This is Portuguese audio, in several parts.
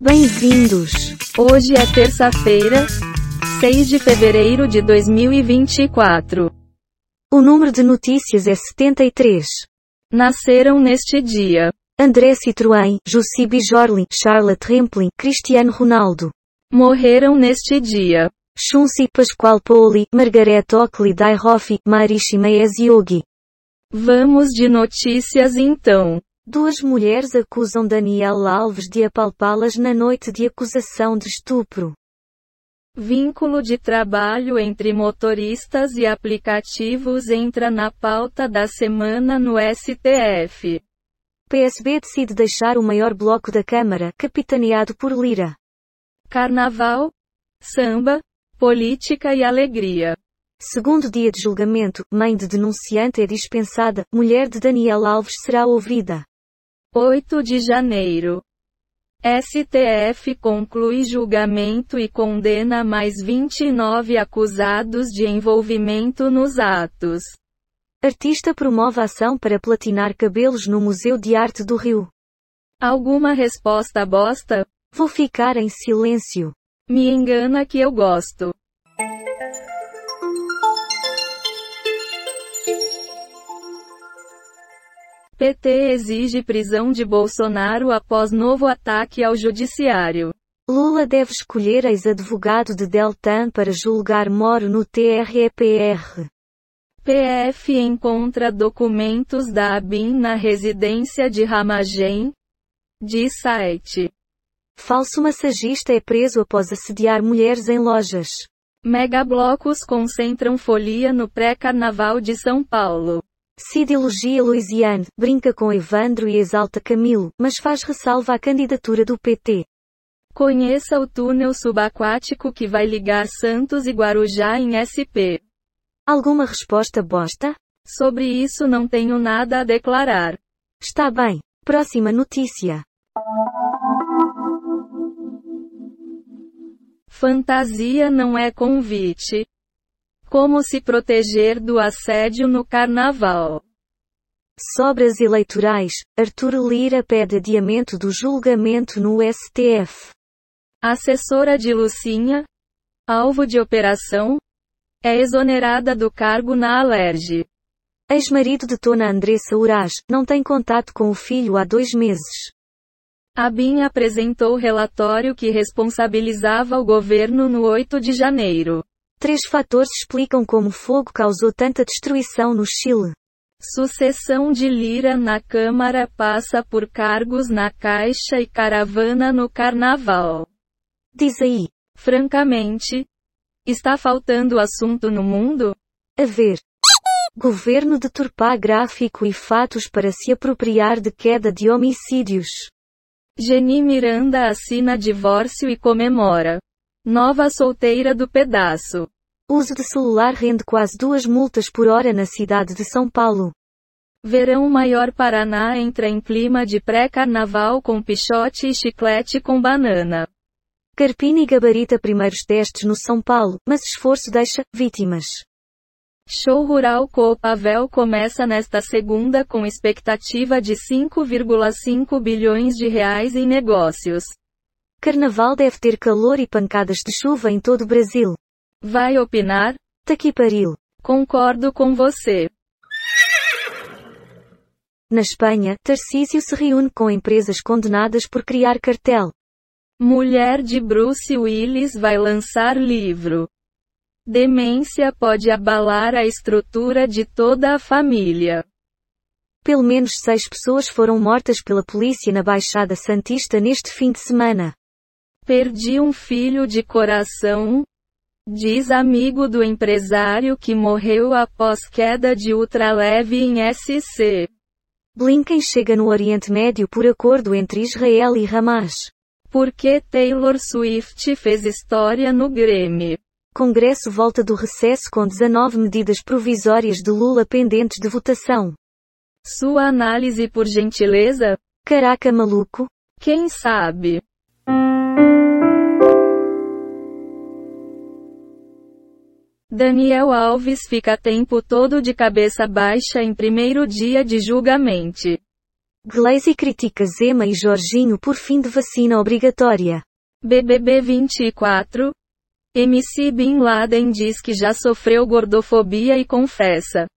Bem-vindos! Hoje é terça-feira, 6 de fevereiro de 2024. O número de notícias é 73. Nasceram neste dia André Citroën, Jussi Bijorli, Charlotte Rampling, Cristiano Ronaldo. Morreram neste dia Shunsi Pascoal Pauli, Margaret Oakley Daihoff, Marishi Maes Yogi. Vamos de notícias então. Duas mulheres acusam Daniel Alves de apalpá-las na noite de acusação de estupro. Vínculo de trabalho entre motoristas e aplicativos entra na pauta da semana no STF. PSB decide deixar o maior bloco da Câmara, capitaneado por Lira. Carnaval, samba, política e alegria. Segundo dia de julgamento, mãe de denunciante é dispensada, mulher de Daniel Alves será ouvida. 8 de janeiro. STF conclui julgamento e condena mais 29 acusados de envolvimento nos atos. Artista promove ação para platinar cabelos no Museu de Arte do Rio. Alguma resposta bosta? Vou ficar em silêncio. Me engana que eu gosto. PT exige prisão de Bolsonaro após novo ataque ao judiciário. Lula deve escolher ex-advogado de Deltan para julgar Moro no TREPR. PF encontra documentos da ABIN na residência de Ramagem. Diz site. Falso massagista é preso após assediar mulheres em lojas. Megablocos concentram folia no pré-carnaval de São Paulo. Cid elogia Louisiane, brinca com Evandro e exalta Camilo, mas faz ressalva à candidatura do PT. Conheça o túnel subaquático que vai ligar Santos e Guarujá em SP. Alguma resposta bosta? Sobre isso não tenho nada a declarar. Está bem. Próxima notícia. Fantasia não é convite. Como se proteger do assédio no carnaval? Sobras eleitorais. Arthur Lira pede adiamento do julgamento no STF. Assessora de Lucinha, alvo de operação, é exonerada do cargo na Alerj. Ex-marido de Tona Andressa Uraz, não tem contato com o filho há dois meses. A BIM apresentou relatório que responsabilizava o governo no 8 de janeiro. Três fatores explicam como o fogo causou tanta destruição no Chile. Sucessão de Lira na Câmara passa por cargos na Caixa e caravana no Carnaval. Diz aí. Francamente, está faltando assunto no mundo? A ver. Governo deturpar gráfico e fatos para se apropriar de queda de homicídios. Geni Miranda assina divórcio e comemora. Nova solteira do pedaço. Uso de celular rende quase duas multas por hora na cidade de São Paulo. Verão Maior Paraná entra em clima de pré-carnaval com pichote e chiclete com banana. Carpini gabarita primeiros testes no São Paulo, mas esforço deixa vítimas. Show Rural Copavel começa nesta segunda com expectativa de 5,5 bilhões de reais em negócios. Carnaval deve ter calor e pancadas de chuva em todo o Brasil. Vai opinar? Taquiparil. Concordo com você. Na Espanha, Tarcísio se reúne com empresas condenadas por criar cartel. Mulher de Bruce Willis vai lançar livro. Demência pode abalar a estrutura de toda a família. Pelo menos seis pessoas foram mortas pela polícia na Baixada Santista neste fim de semana. Perdi um filho de coração, diz amigo do empresário que morreu após queda de ultraleve em SC. Blinken chega no Oriente Médio por acordo entre Israel e Hamas. Por que Taylor Swift fez história no Grêmio? Congresso volta do recesso com 19 medidas provisórias de Lula pendentes de votação. Sua análise por gentileza? Caraca maluco? Quem sabe? Daniel Alves fica tempo todo de cabeça baixa em primeiro dia de julgamento. Glaze critica Zema e Jorginho por fim de vacina obrigatória. BBB 24. MC Bin Laden diz que já sofreu gordofobia e confessa.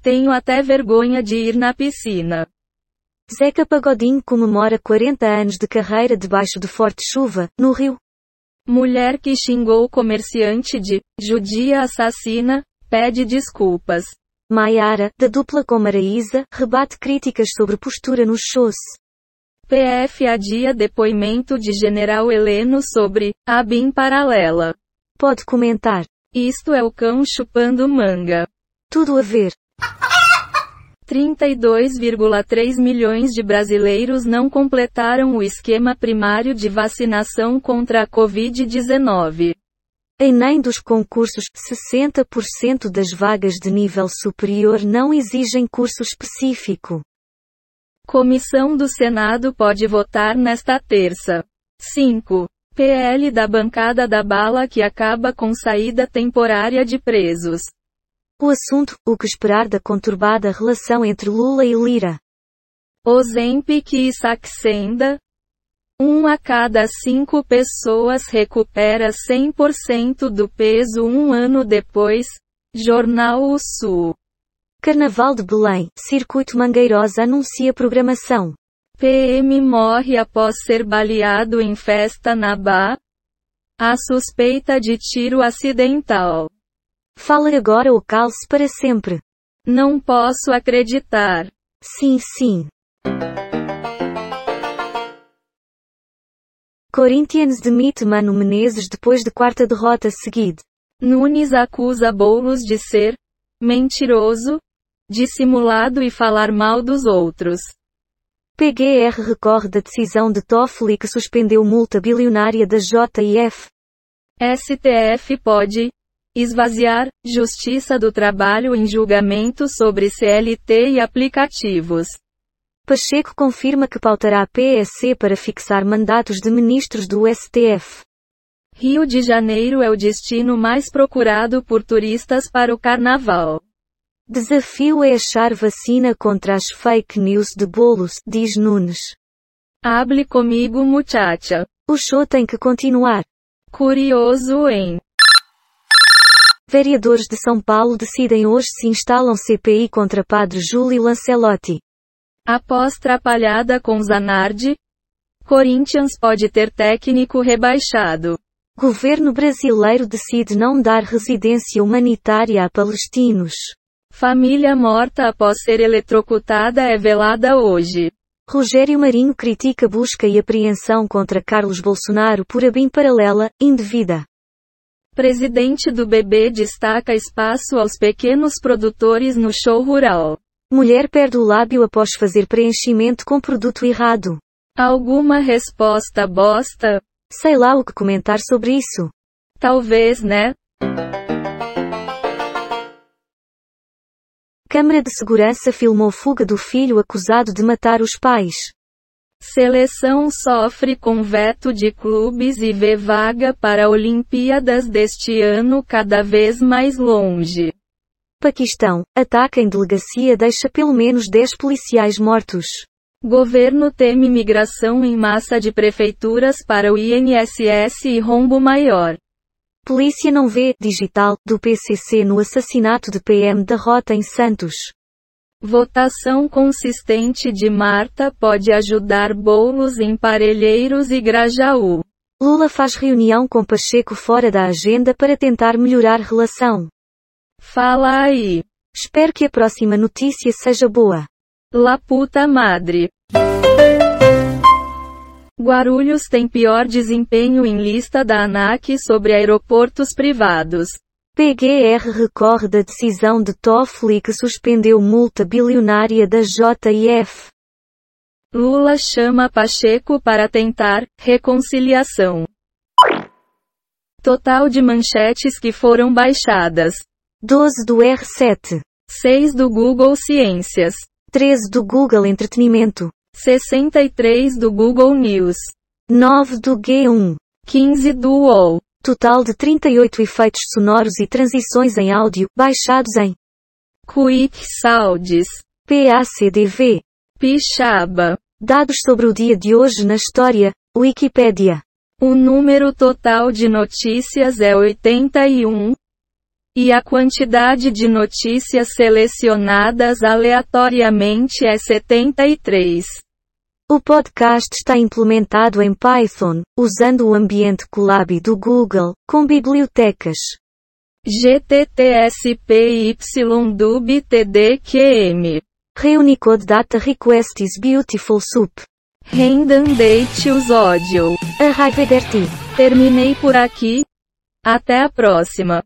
Tenho até vergonha de ir na piscina. Zeca Pagodinho comemora 40 anos de carreira debaixo de forte chuva, no Rio. Mulher que xingou comerciante de judia assassina, pede desculpas. Maiara, da dupla com Maraísa, rebate críticas sobre postura nos shows. PF adia depoimento de General Heleno sobre a BIM paralela. Pode comentar. Isto é o cão chupando manga. Tudo a ver. 32,3 milhões de brasileiros não completaram o esquema primário de vacinação contra a Covid-19. Em nem dos concursos, 60% das vagas de nível superior não exigem curso específico. Comissão do Senado pode votar nesta terça. 5. PL da bancada da bala que acaba com saída temporária de presos. O assunto, o que esperar da conturbada relação entre Lula e Lira. Ozempic e Saxenda. Um a cada cinco pessoas recupera 100% do peso um ano depois. Jornal O Sul. Carnaval de Belém, Circuito Mangueirosa anuncia programação. PM morre após ser baleado em festa na Bá. A suspeita de tiro acidental. Fala agora ou calce para sempre. Não posso acreditar. Sim, sim. Corinthians demite Mano Menezes depois de quarta derrota seguida. Nunes acusa Boulos de ser mentiroso, dissimulado e falar mal dos outros. PGR recorre da decisão de Toffoli que suspendeu multa bilionária da JF. STF pode esvaziar Justiça do Trabalho em julgamento sobre CLT e aplicativos. Pacheco confirma que pautará a PSC para fixar mandatos de ministros do STF. Rio de Janeiro é o destino mais procurado por turistas para o carnaval. Desafio é achar vacina contra as fake news de bolos, diz Nunes. Hable comigo, muchacha. O show tem que continuar. Curioso em. Vereadores de São Paulo decidem hoje se instalam CPI contra Padre Júlio Lancelotti. Após trapalhada com Zanardi, Corinthians pode ter técnico rebaixado. Governo brasileiro decide não dar residência humanitária a palestinos. Família morta após ser eletrocutada é velada hoje. Rogério Marinho critica busca e apreensão contra Carlos Bolsonaro por a BIM paralela, indevida. Presidente do BB destaca espaço aos pequenos produtores no show rural. Mulher perde o lábio após fazer preenchimento com produto errado. Alguma resposta bosta? Sei lá o que comentar sobre isso. Talvez, né? Câmara de Segurança filmou fuga do filho acusado de matar os pais. Seleção sofre com veto de clubes e vê vaga para Olimpíadas deste ano cada vez mais longe. Paquistão, ataque em delegacia deixa pelo menos 10 policiais mortos. Governo teme migração em massa de prefeituras para o INSS e rombo maior. Polícia não vê, digital, do PCC no assassinato de PM derrota em Santos. Votação consistente de Marta pode ajudar bolos em Parelheiros e Grajaú. Lula faz reunião com Pacheco fora da agenda para tentar melhorar relação. Fala aí. Espero que a próxima notícia seja boa. La puta madre. Guarulhos tem pior desempenho em lista da ANAC sobre aeroportos privados. PGR recorre da decisão de Toffoli que suspendeu multa bilionária da JF. Lula chama Pacheco para tentar reconciliação. Total de manchetes que foram baixadas: 12 do R7, 6 do Google Ciências, 13 do Google Entretenimento, 63 do Google News, 9 do G1, 15 do UOL. Total de 38 efeitos sonoros e transições em áudio, baixados em Quick Sounds, PACDV. Capixaba. Dados sobre o dia de hoje na história, Wikipédia. O número total de notícias é 81. E a quantidade de notícias selecionadas aleatoriamente é 73. O podcast está implementado em Python, usando o ambiente Colab do Google, com bibliotecas GTTSPYDUBTDQM. Reunicode Data Request is Beautiful Soup. Rendandate os ódio. Arrivederci. Terminei por aqui. Até a próxima.